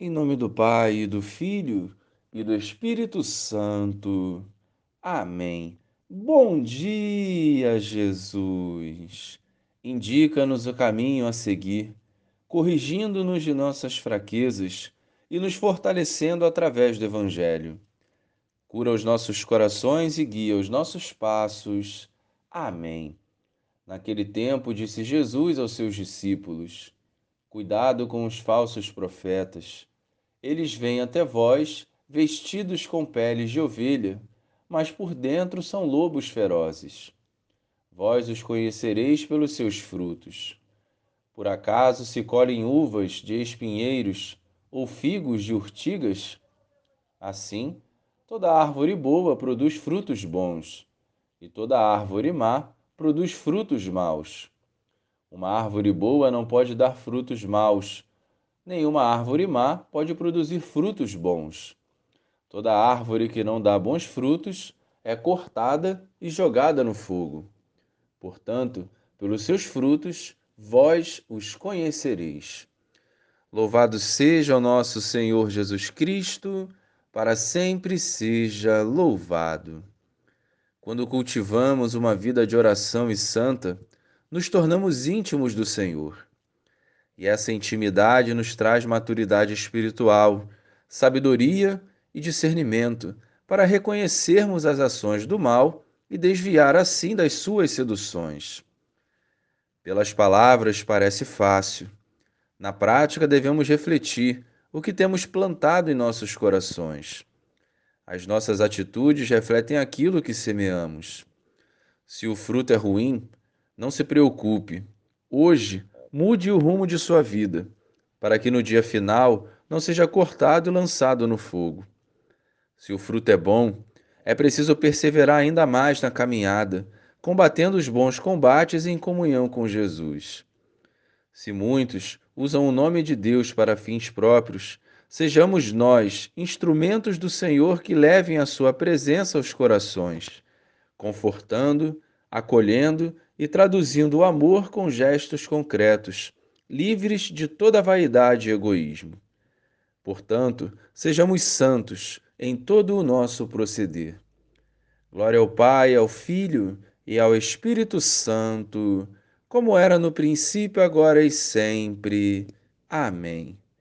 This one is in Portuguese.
Em nome do Pai, e do Filho e do Espírito Santo. Amém. Bom dia, Jesus. Indica-nos o caminho a seguir, corrigindo-nos de nossas fraquezas e nos fortalecendo através do Evangelho. Cura os nossos corações e guia os nossos passos. Amém. Naquele tempo, disse Jesus aos seus discípulos: Cuidado com os falsos profetas. Eles vêm até vós vestidos com peles de ovelha, mas por dentro são lobos ferozes. Vós os conhecereis pelos seus frutos. Por acaso se colhem uvas de espinheiros ou figos de urtigas? Assim, toda árvore boa produz frutos bons, e toda árvore má produz frutos maus. Uma árvore boa não pode dar frutos maus, nenhuma árvore má pode produzir frutos bons. Toda árvore que não dá bons frutos é cortada e jogada no fogo. Portanto, pelos seus frutos vós os conhecereis. Louvado seja o nosso Senhor Jesus Cristo, para sempre seja louvado. Quando cultivamos uma vida de oração e santa, nos tornamos íntimos do Senhor. E essa intimidade nos traz maturidade espiritual, sabedoria e discernimento para reconhecermos as ações do mal e desviar assim das suas seduções. Pelas palavras parece fácil. Na prática, devemos refletir o que temos plantado em nossos corações. As nossas atitudes refletem aquilo que semeamos. Se o fruto é ruim, não se preocupe. Hoje, mude o rumo de sua vida, para que no dia final não seja cortado e lançado no fogo. Se o fruto é bom, é preciso perseverar ainda mais na caminhada, combatendo os bons combates em comunhão com Jesus. Se muitos usam o nome de Deus para fins próprios, sejamos nós instrumentos do Senhor que levem a sua presença aos corações, confortando, acolhendo e traduzindo o amor com gestos concretos, livres de toda vaidade e egoísmo. Portanto, sejamos santos em todo o nosso proceder. Glória ao Pai, ao Filho e ao Espírito Santo, como era no princípio, agora e sempre. Amém.